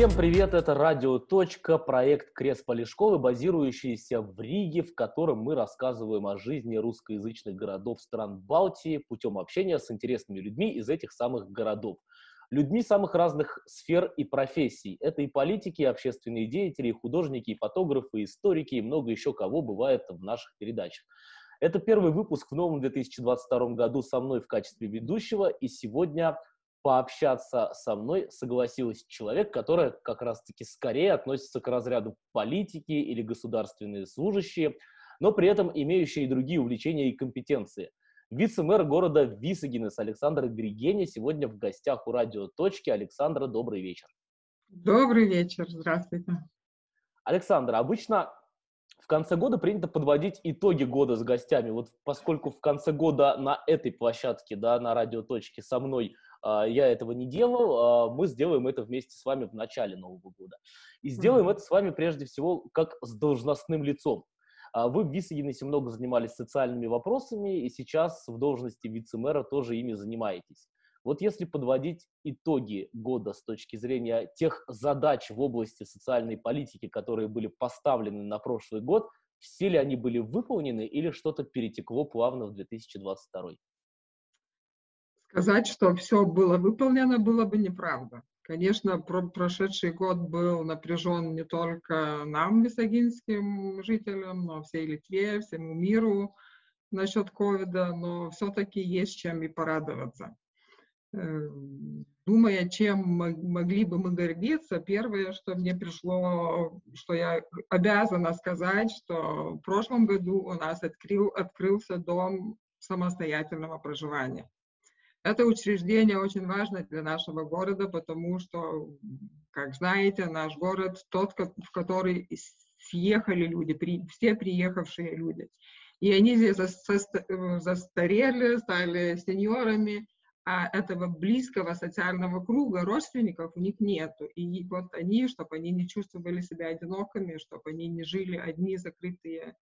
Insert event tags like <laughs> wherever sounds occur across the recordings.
Всем привет, это Радио Точка, проект Крест Полешковы, базирующийся в Риге, в котором мы рассказываем о жизни русскоязычных городов стран Балтии путем общения с интересными людьми из этих самых городов. Людьми самых разных сфер и профессий. Это и политики, и общественные деятели, и художники, и фотографы, и историки, и много еще кого бывает в наших передачах. Это первый выпуск в новом 2022 году со мной в качестве ведущего, и сегодня пообщаться со мной согласилась человек, который как раз-таки скорее относится к разряду политики или государственные служащие, но при этом имеющие и другие увлечения и компетенции. Вице-мэр города Висагинес Александр Григени сегодня в гостях у радио «Точки». Александра, добрый вечер. Добрый вечер, здравствуйте. Александр, обычно в конце года принято подводить итоги года с гостями. Вот поскольку в конце года на этой площадке, да, на радио «Точки» со мной я этого не делал, а, мы сделаем это вместе с вами в начале Нового года. И сделаем mm-hmm. это с вами прежде всего как с должностным лицом. А, вы в Висагенесе много занимались социальными вопросами, и сейчас в должности вице-мэра тоже ими занимаетесь. Вот если подводить итоги года с точки зрения тех задач в области социальной политики, которые были поставлены на прошлый год, все ли они были выполнены или что-то перетекло плавно в 2022? Сказать, что все было выполнено, было бы неправда. Конечно, про прошедший год был напряжен не только нам, висагинским жителям, но всей Литве, всему миру насчет ковида, но все-таки есть чем и порадоваться. Э, думая, чем могли бы мы гордиться, первое, что мне пришло, что я обязана сказать, что в прошлом году у нас открыл, открылся дом самостоятельного проживания. Это учреждение очень важно для нашего города, потому что, как знаете, наш город тот, в который съехали люди, при, все приехавшие люди. И они здесь застарели, стали сеньорами, а этого близкого социального круга родственников у них нету. И вот они, чтобы они не чувствовали себя одинокими, чтобы они не жили одни закрытые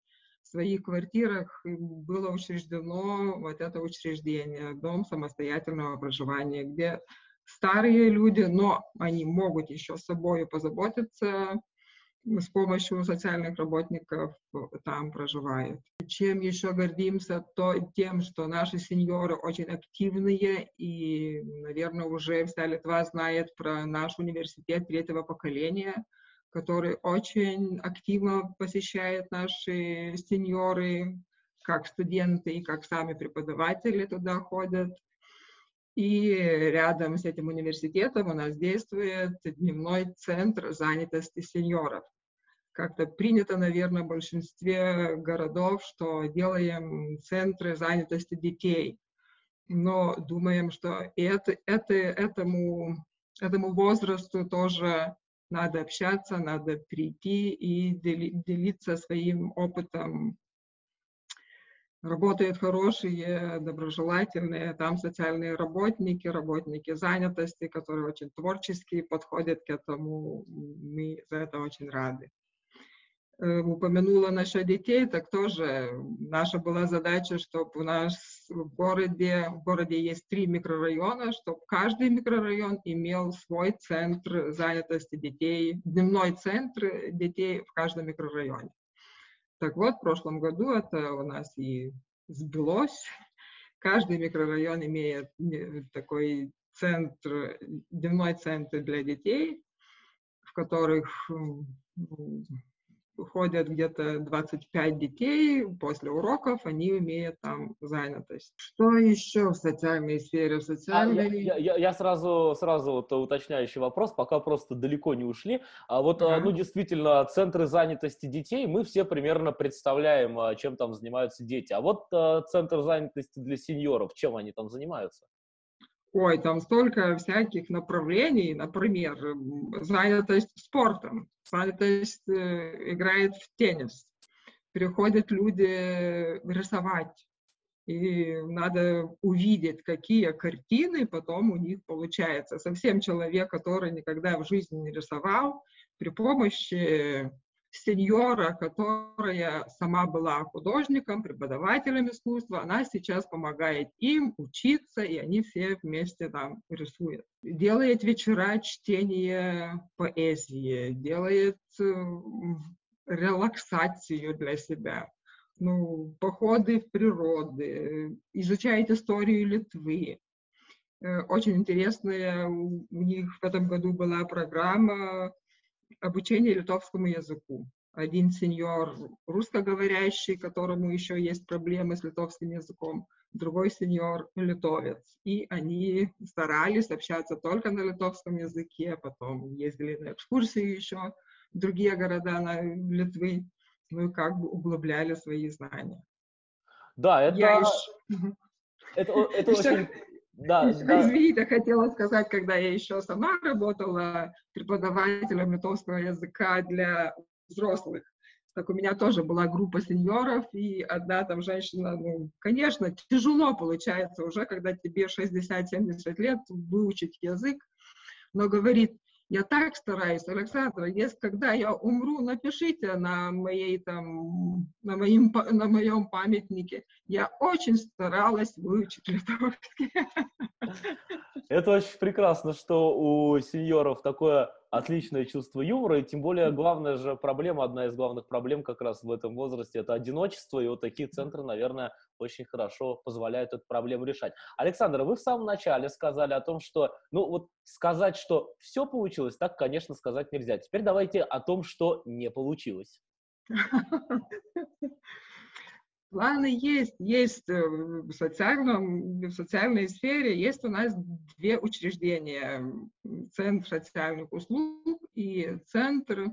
своих квартирах было учреждено вот это учреждение, дом самостоятельного проживания, где старые люди, но они могут еще с собой позаботиться, с помощью социальных работников там проживают. Чем еще гордимся, то тем, что наши сеньоры очень активные, и, наверное, уже вся Литва знает про наш университет третьего поколения – который очень активно посещает наши сеньоры, как студенты и как сами преподаватели туда ходят. И рядом с этим университетом у нас действует дневной центр занятости сеньоров. Как-то принято, наверное, в большинстве городов, что делаем центры занятости детей. Но думаем, что это, это, этому, этому возрасту тоже надо общаться, надо прийти и делиться своим опытом. Работают хорошие, доброжелательные, там социальные работники, работники занятости, которые очень творческие подходят к этому. Мы за это очень рады. Э, упомянула насчет детей, так тоже наша была задача, чтобы у нас в городе, в городе есть три микрорайона, чтобы каждый микрорайон имел свой центр занятости детей, дневной центр детей в каждом микрорайоне. Так вот, в прошлом году это у нас и сбылось. Каждый микрорайон имеет э, такой центр, дневной центр для детей, в которых ходят где-то 25 детей, после уроков они имеют там занятость. Что еще в социальной сфере? В социальной... А, я, я, я сразу, сразу вот уточняющий вопрос, пока просто далеко не ушли. А вот, а. ну, действительно, центры занятости детей, мы все примерно представляем, а, чем там занимаются дети. А вот а, центр занятости для сеньоров, чем они там занимаются? Ой, там столько всяких направлений, например, занятость спортом, занятость э, играет в теннис, приходят люди рисовать, и надо увидеть, какие картины потом у них получается. Совсем человек, который никогда в жизни не рисовал, при помощи сеньора, которая сама была художником, преподавателем искусства, она сейчас помогает им учиться, и они все вместе там рисуют. Делает вечера чтения поэзии, делает э, релаксацию для себя, ну, походы в природу, изучает историю Литвы. Э, очень интересная у них в этом году была программа обучение литовскому языку. Один сеньор русскоговорящий, которому еще есть проблемы с литовским языком, другой сеньор литовец. И они старались общаться только на литовском языке, потом ездили на экскурсии еще в другие города на Литвы, ну и как бы углубляли свои знания. Да, это... Я еще... Это, это очень да, да. Извините, хотела сказать, когда я еще сама работала преподавателем литовского языка для взрослых, так у меня тоже была группа сеньоров, и одна там женщина, ну, конечно, тяжело получается уже, когда тебе 60-70 лет выучить язык, но говорит, я так стараюсь, Александра, если когда я умру, напишите на моей там, на моем, на моем памятнике. Я очень старалась выучить литовский. Это очень прекрасно, что у сеньоров такое отличное чувство юмора, и тем более главная же проблема, одна из главных проблем как раз в этом возрасте, это одиночество, и вот такие центры, наверное, очень хорошо позволяют эту проблему решать. Александр, вы в самом начале сказали о том, что, ну вот сказать, что все получилось, так, конечно, сказать нельзя. Теперь давайте о том, что не получилось. <laughs> Планы есть, есть э, в, социальном, в социальной сфере, есть у нас две учреждения. Центр социальных услуг и Центр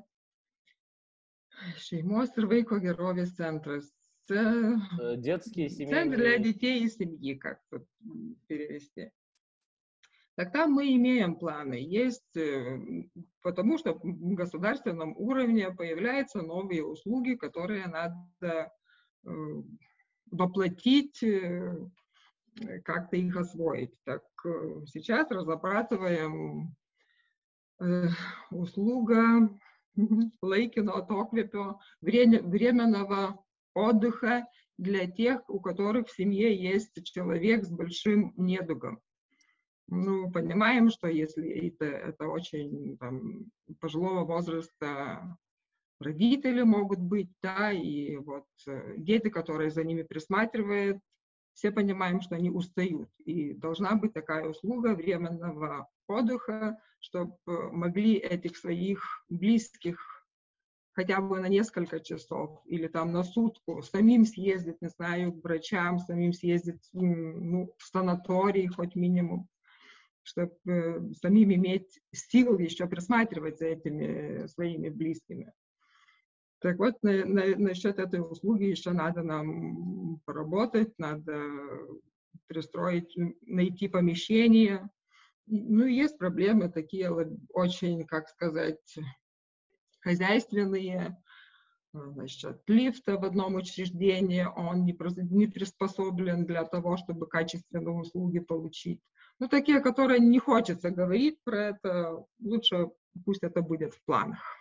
Шеймос ir vaiko gerovės centras. Детские семейные... Центр для детей и семьи, как тут перевести. Так там мы имеем планы. Есть, э, потому что в государственном уровне появляются новые услуги, которые надо э, воплотить, э, как-то их освоить. Так сейчас разрабатываем услуга <laughs> laikino atokvėpio, временного отдыха для тех, у которых в семье есть человек с большим недугом. Ну, понимаем, что если это, это очень там, пожилого возраста родители могут быть, да, и вот э, дети, которые за ними присматривают, все понимаем, что они устают. И должна быть такая услуга временного отдыха, чтобы могли этих своих близких хотя бы на несколько часов или там на сутку, самим съездить, не знаю, к врачам, самим съездить ну, в санаторий хоть минимум, чтобы э, самим иметь силы еще присматривать за этими своими близкими. Так вот, на, на, насчет этой услуги еще надо нам поработать, надо пристроить, найти помещение. Ну, есть проблемы такие очень, как сказать, хозяйственные, э, значит, лифта в одном учреждении, он не, не приспособлен для того, чтобы качественные услуги получить. Ну, такие, которые не хочется говорить про это, лучше пусть это будет в планах.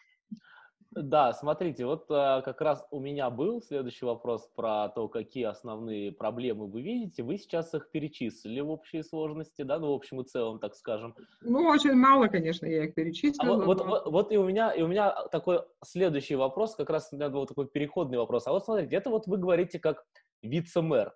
Да, смотрите, вот а, как раз у меня был следующий вопрос про то, какие основные проблемы вы видите. Вы сейчас их перечислили в общей сложности, да, ну, в общем и целом, так скажем. Ну, очень мало, конечно, я их перечислила. А вот, но... вот, вот и, у меня, и у меня такой следующий вопрос, как раз у меня был такой переходный вопрос. А вот смотрите, это вот вы говорите как вице-мэр.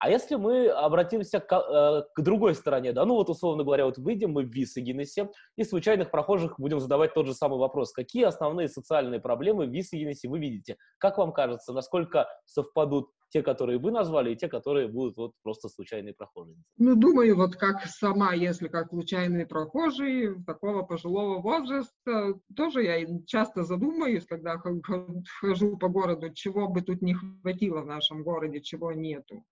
А если мы обратимся к, э, к другой стороне, да, ну вот условно говоря, вот выйдем мы в Висагенесе и случайных прохожих будем задавать тот же самый вопрос. Какие основные социальные проблемы в Висагенесе вы видите? Как вам кажется, насколько совпадут те, которые вы назвали, и те, которые будут вот просто случайные прохожие? Ну, думаю, вот как сама, если как случайные прохожие такого пожилого возраста, тоже я часто задумаюсь, когда хожу по городу, чего бы тут не хватило в нашем городе, чего нету.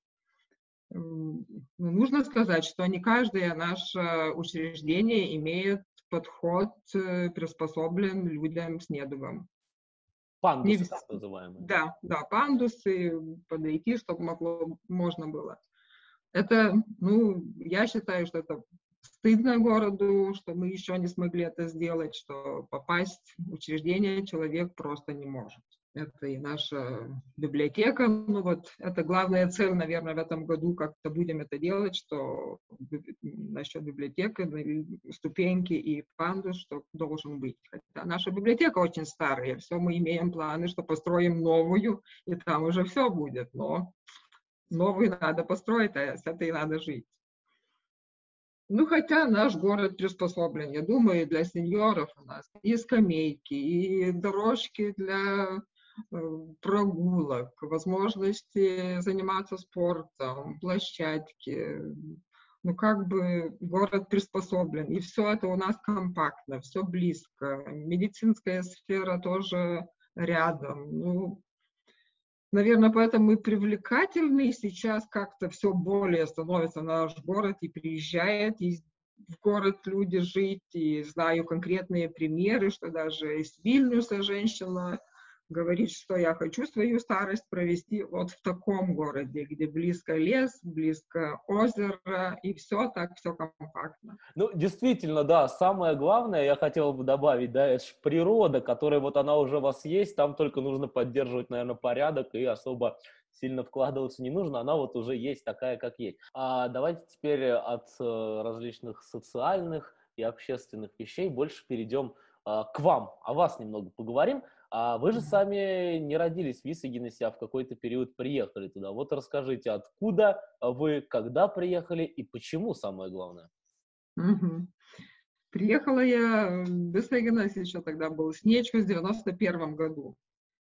Ну, нужно сказать, что не каждое наше учреждение имеет подход, э, приспособлен людям с недугом. Пандусы, не... так называемые. Да, да, пандусы, подойти, чтобы могло, можно было. Это, ну, я считаю, что это стыдно городу, что мы еще не смогли это сделать, что попасть в учреждение человек просто не может. Это и наша библиотека. Ну вот это главная цель, наверное, в этом году, как-то будем это делать, что насчет библиотеки, ступеньки и пандус, что должен быть. Хотя наша библиотека очень старая, все мы имеем планы, что построим новую, и там уже все будет, но новую надо построить, а с этой надо жить. Ну, хотя наш город приспособлен, я думаю, для сеньоров у нас и скамейки, и дорожки для прогулок, возможности заниматься спортом, площадки. Ну, как бы город приспособлен. И все это у нас компактно, все близко. Медицинская сфера тоже рядом. Ну, Наверное, поэтому и привлекательный сейчас как-то все более становится наш город и приезжает и в город люди жить, и знаю конкретные примеры, что даже из Вильнюса женщина говорит, что я хочу свою старость провести вот в таком городе, где близко лес, близко озеро, и все так, все компактно. Ну, действительно, да, самое главное, я хотел бы добавить, да, это природа, которая вот она уже у вас есть, там только нужно поддерживать, наверное, порядок и особо сильно вкладываться не нужно, она вот уже есть такая, как есть. А давайте теперь от э, различных социальных и общественных вещей больше перейдем а, к вам, о вас немного поговорим. А вы же сами не родились в Висагенесе, а в какой-то период приехали туда. Вот расскажите, откуда вы, когда приехали и почему, самое главное? Угу. Приехала я в Висагенес, еще тогда был снечку, в 91 году.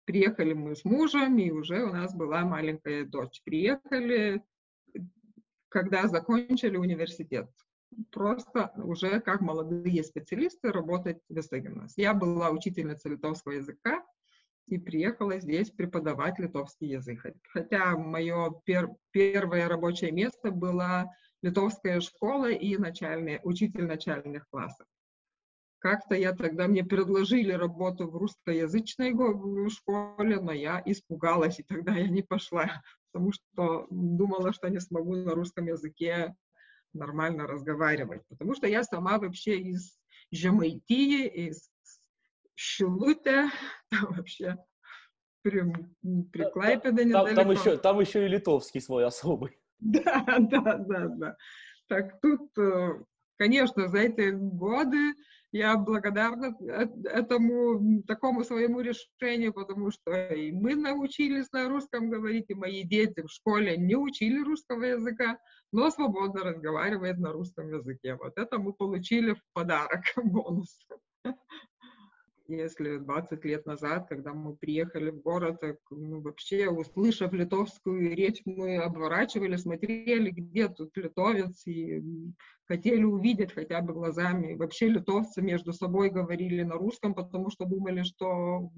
Приехали мы с мужем, и уже у нас была маленькая дочь. Приехали, когда закончили университет просто уже как молодые специалисты работать в Вестегенас. Я была учительницей литовского языка и приехала здесь преподавать литовский язык. Хотя мое пер первое рабочее место была литовская школа и начальный, учитель начальных классов. Как-то я тогда, мне предложили работу в русскоязычной школе, но я испугалась, и тогда я не пошла, потому что думала, что не смогу на русском языке нормально разговаривать. Потому что я сама вообще из Жемайтии, из Шилута, <laughs> там вообще при, при Клайпеде недалеко. Там, там, еще, там еще и литовский свой особый. <laughs> Да, да, да, да. Так тут, э, конечно, за эти годы я благодарна этому такому своему решению, потому что и мы научились на русском говорить, и мои дети в школе не учили русского языка, но свободно разговаривает на русском языке. Вот это мы получили в подарок, <laughs> бонус. Если 20 лет назад, когда мы приехали в город, так, ну, вообще, услышав литовскую речь, мы обворачивали, смотрели, где тут литовец, и хотели увидеть хотя бы глазами. Вообще литовцы между собой говорили на русском, потому что думали, что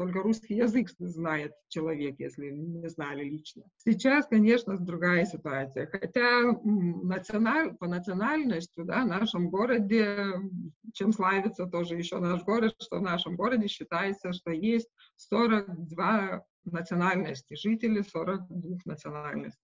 только русский язык знает человек, если не знали лично. Сейчас, конечно, другая ситуация. Хотя националь, по национальности да, в нашем городе, чем славится тоже еще наш город, что в нашем городе считается, что есть 42 национальности, жители 42 национальностей.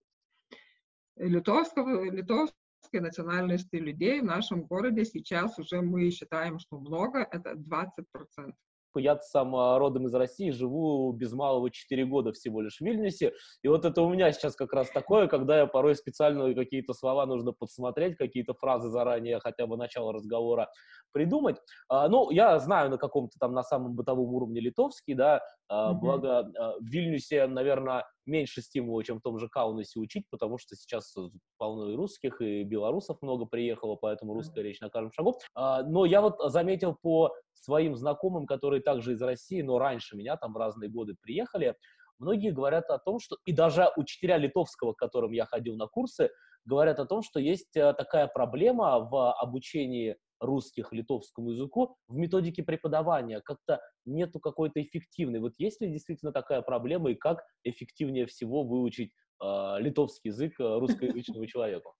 Литовского, литовской национальности людей в нашем городе сейчас уже мы считаем, что много, это 20% я сам а, родом из России, живу без малого 4 года всего лишь в Вильнюсе, и вот это у меня сейчас как раз такое, когда я порой специально какие-то слова нужно подсмотреть, какие-то фразы заранее, хотя бы начало разговора придумать. А, ну, я знаю на каком-то там на самом бытовом уровне литовский, да, а, mm-hmm. благо а, в Вильнюсе, наверное, меньше стимула, чем в том же Каунасе учить, потому что сейчас полно и русских, и белорусов много приехало, поэтому русская речь на каждом шагу. А, но я вот заметил по своим знакомым, которые также из России, но раньше меня там в разные годы приехали, многие говорят о том, что, и даже учителя литовского, к которым я ходил на курсы, говорят о том, что есть э, такая проблема в обучении русских литовскому языку в методике преподавания. Как-то нету какой-то эффективной. Вот есть ли действительно такая проблема и как эффективнее всего выучить э, литовский язык э, русскоязычному <laughs> человеку?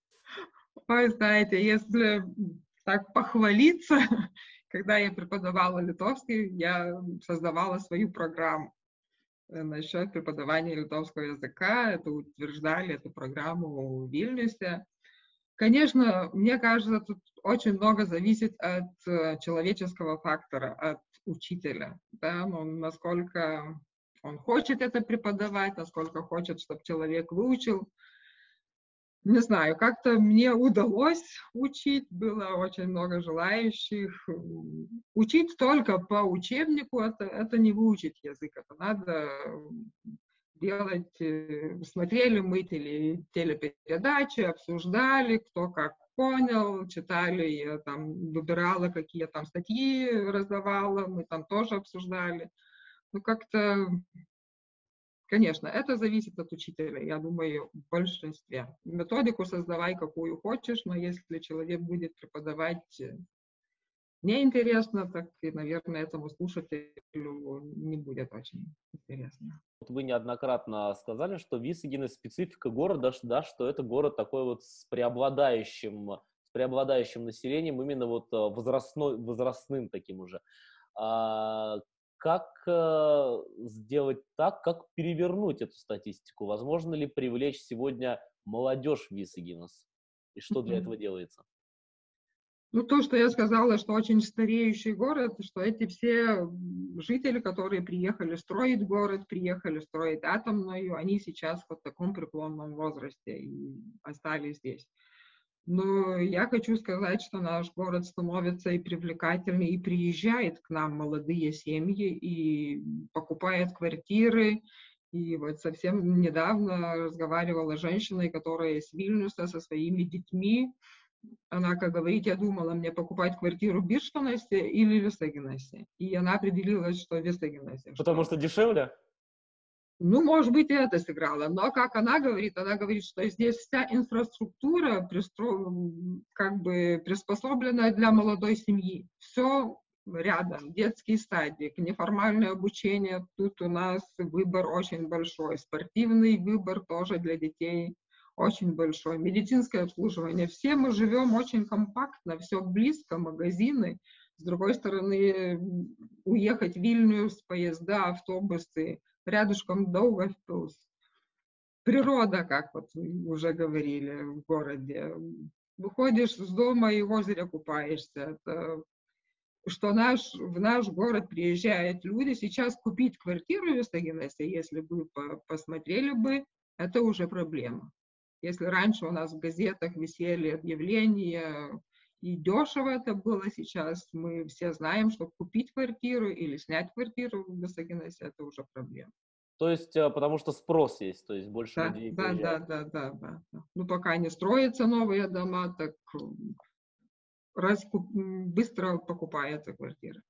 Вы знаете, если так похвалиться, <laughs> когда я преподавала литовский, я создавала свою программу э, насчет преподавания литовского языка. Это утверждали эту программу в Вильнюсе. Конечно, мне кажется, тут очень много зависит от э, человеческого фактора, от учителя, да, ну, насколько он хочет это преподавать, насколько хочет, чтобы человек выучил. Не знаю, как-то мне удалось учить, было очень много желающих. Учить только по учебнику, это, это не выучить язык, это надо делать, э, смотрели мы теле, телепередачи, обсуждали, кто как понял, читали, я там выбирала, какие там статьи раздавала, мы там тоже обсуждали. Ну, как-то, конечно, это зависит от учителя, я думаю, в большинстве. Методику создавай, какую хочешь, но если человек будет преподавать э, мне интересно, так и, наверное, этому слушателю не будет очень интересно. Вы неоднократно сказали, что Висагин специфика города, да, что это город такой вот с преобладающим, с преобладающим населением, именно вот э, возрастной, возрастным таким уже. А, как э, сделать так, как перевернуть эту статистику? Возможно ли привлечь сегодня молодежь в Висагинес? И что для этого делается? Ну, то, что я сказала, что очень стареющий город, что эти все жители, которые приехали строить город, приехали строить атомную, они сейчас в таком преклонном возрасте и остались здесь. Но я хочу сказать, что наш город становится и привлекательный, и приезжает к нам молодые семьи, и покупает квартиры. И вот совсем недавно разговаривала с женщиной, которая из Вильнюса со своими детьми, она, как говорит, я думала, мне покупать квартиру в Бирштонасе или в Вестегенасе. И она определилась, что в Вестегенасе. Потому что... что дешевле? Ну, может быть, и это сыграло. Но, как она говорит, она говорит, что здесь вся инфраструктура пристро... как бы приспособлена для молодой семьи. Все рядом, детские стадии, неформальное обучение. Тут у нас выбор очень большой. Спортивный выбор тоже для детей очень большой. Медицинское обслуживание. Все мы живем очень компактно, все близко, магазины. С другой стороны, уехать в Вильнюс, поезда, автобусы, рядышком Даугавпилс. Природа, как вот уже говорили в городе. Выходишь с дома и в озере купаешься. Это что наш, в наш город приезжают люди. Сейчас купить квартиру в Вестагенесе, если бы посмотрели бы, это уже проблема. Если раньше у нас в газетах висели объявления, и дешево это было сейчас, мы все знаем, что купить квартиру или снять квартиру в Гасагенасе – это уже проблема. То есть, э, потому что спрос есть, то есть больше да, людей да, да, да, да, да, да. Ну, пока не строятся новые дома, так раз, быстро покупается квартира.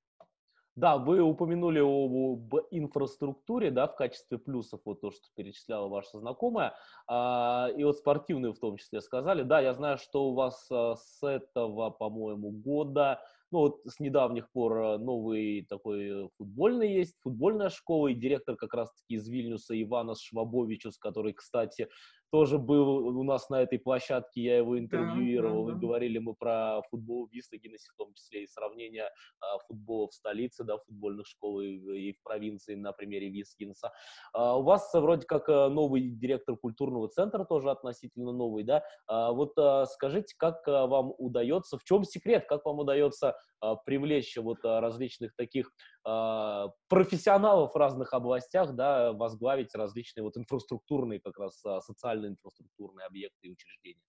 Да, вы упомянули об инфраструктуре, да, в качестве плюсов, вот то, что перечисляла ваша знакомая, а, и вот спортивную в том числе сказали. Да, я знаю, что у вас а, с этого, по-моему, года, ну вот с недавних пор а, новый такой футбольный есть, футбольная школа, и директор как раз-таки из Вильнюса Иванас Швабовичус, который, кстати, тоже был у нас на этой площадке, я его интервьюировал, да, да, да. и говорили мы про футбол в Висагиносе, в том числе и сравнение а, футбола в столице, да, футбольных школ и, и в провинции на примере Висагинса. А, у вас вроде как э, новый директор культурного центра, тоже относительно новый, да, а, вот а, скажите, как а, вам удается, в чем секрет, как вам удается а, привлечь вот а, различных таких а, профессионалов в разных областях, да, возглавить различные вот инфраструктурные, как раз социальные инфраструктурные объекты и учреждения.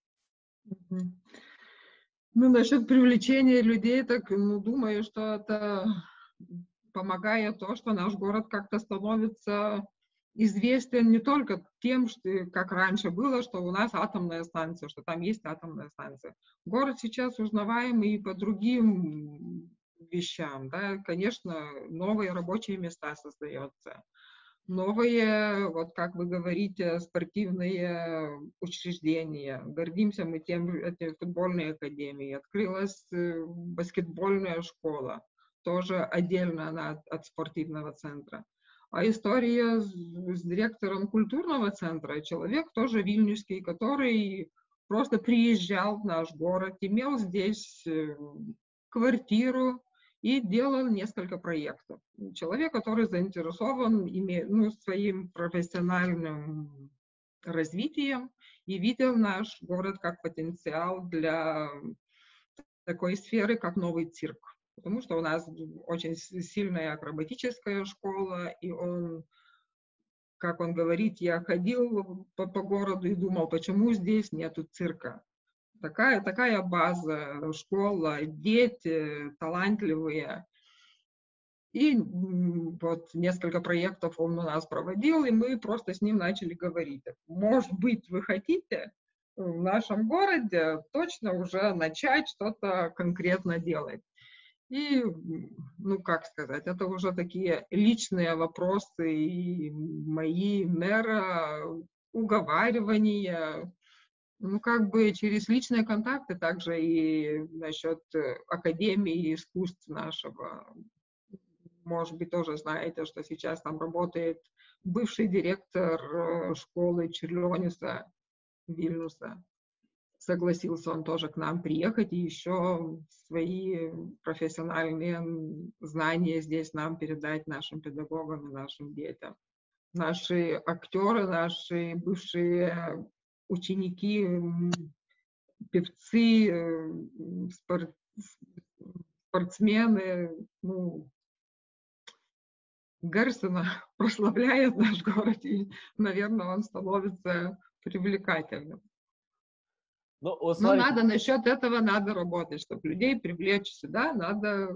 Ну, насчет привлечения людей, так, ну, думаю, что это помогает то, что наш город как-то становится известен не только тем, что, как раньше было, что у нас атомная станция, что там есть атомная станция. Город сейчас узнаваемый и по другим вещам. Да? Конечно, новые рабочие места создаются, новые, вот как вы говорите, спортивные учреждения. Гордимся мы тем, этой футбольной академией. Открылась э, баскетбольная школа, тоже отдельно она от, от спортивного центра. А история с, с директором культурного центра, человек тоже вильнюсский, который просто приезжал в наш город, имел здесь э, квартиру, и делал несколько проектов. Человек, который заинтересован ну, своим профессиональным развитием, и видел наш город как потенциал для такой сферы, как новый цирк. Потому что у нас очень сильная акробатическая школа, и он, как он говорит, я ходил по, по городу и думал, почему здесь нету цирка. Такая, такая база, школа, дети талантливые. И вот несколько проектов он у нас проводил, и мы просто с ним начали говорить. Может быть, вы хотите в нашем городе точно уже начать что-то конкретно делать. И, ну, как сказать, это уже такие личные вопросы и мои мэра, уговаривания, ну, как бы через личные контакты, также и насчет Академии искусств нашего может быть, тоже знаете, что сейчас там работает бывший директор э, школы Черлениса Вильнюса. Согласился он тоже к нам приехать и еще свои профессиональные знания здесь нам передать нашим педагогам и нашим детям. Наши актеры, наши бывшие ученики, певцы, э, спорт, спортсмены, ну, Гаррисона <laughs> прославляет наш город, и, наверное, он становится привлекательным. Ну, вот, Но надо насчет этого надо работать, чтобы людей привлечь сюда, надо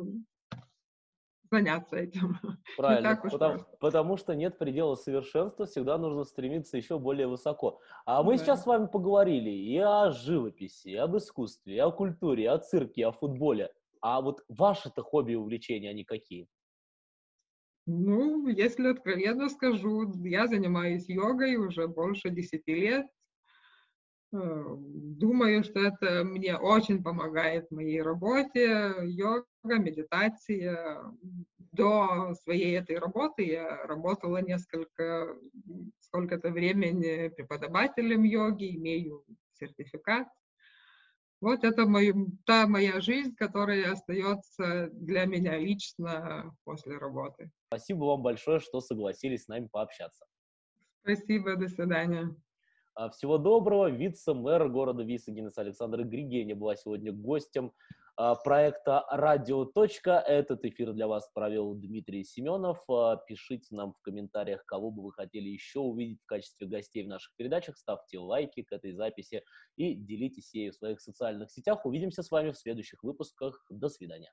заняться этим. <laughs> Правильно, потому, потому что нет предела совершенства, всегда нужно стремиться еще более высоко. А мы да. сейчас с вами поговорили и о живописи, и об искусстве, и о культуре, и о цирке, и о футболе. А вот ваши-то хобби и увлечения, они какие? Ну, если откровенно скажу, я занимаюсь йогой уже больше 10 лет. Э, думаю, что это мне очень помогает в моей работе. Йога, медитация. До своей этой работы я работала несколько, сколько-то времени преподавателем йоги, имею сертификат. Вот это мой, та моя жизнь, которая остается для меня лично после работы. Спасибо вам большое, что согласились с нами пообщаться. Спасибо, до свидания. А, всего доброго. Вице-мэр города Висагинес Александр Григеня была сегодня гостем а, проекта «Радио. Этот эфир для вас провел Дмитрий Семенов. А, пишите нам в комментариях, кого бы вы хотели еще увидеть в качестве гостей в наших передачах. Ставьте лайки к этой записи и делитесь ею в своих социальных сетях. Увидимся с вами в следующих выпусках. До свидания.